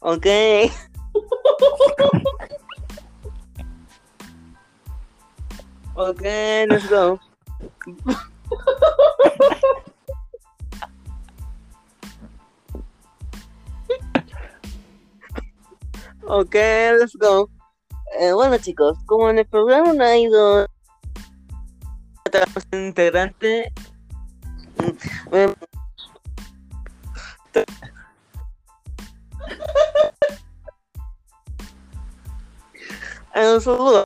Ok. ok, let's go. ok, let's go. Eh, bueno chicos, como en el programa no ha ido integrante mm, un saludo.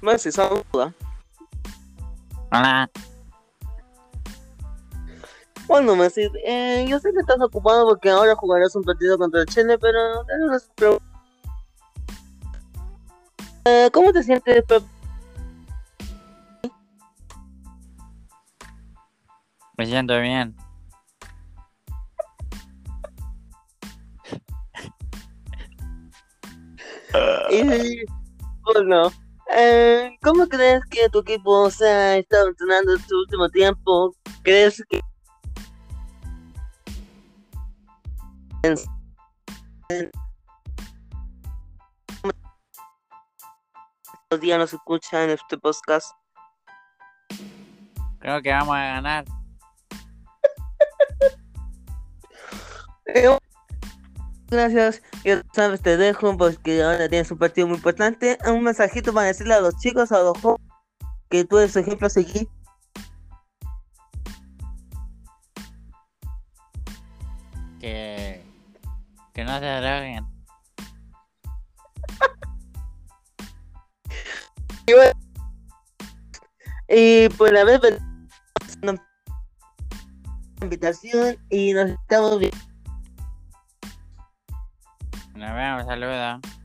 Messi, saluda. Hola. Bueno, Messi, eh, yo sé que estás ocupado porque ahora jugarás un partido contra Chile, pero tengo unas preguntas. Eh, ¿Cómo te sientes? pre- Me siento bien. Y bueno, eh, ¿cómo crees que tu equipo se ha estado entrenando este último tiempo? ¿Crees que los días nos escuchan este podcast? Creo que vamos a ganar. Gracias, ya sabes, te dejo porque ahora tienes un partido muy importante. Un mensajito para decirle a los chicos, a los jóvenes, que tú eres su ejemplo a seguir. Que. Que no se droguen. Y por haber venido una invitación y nos estamos viendo. Nos vemos, saludos.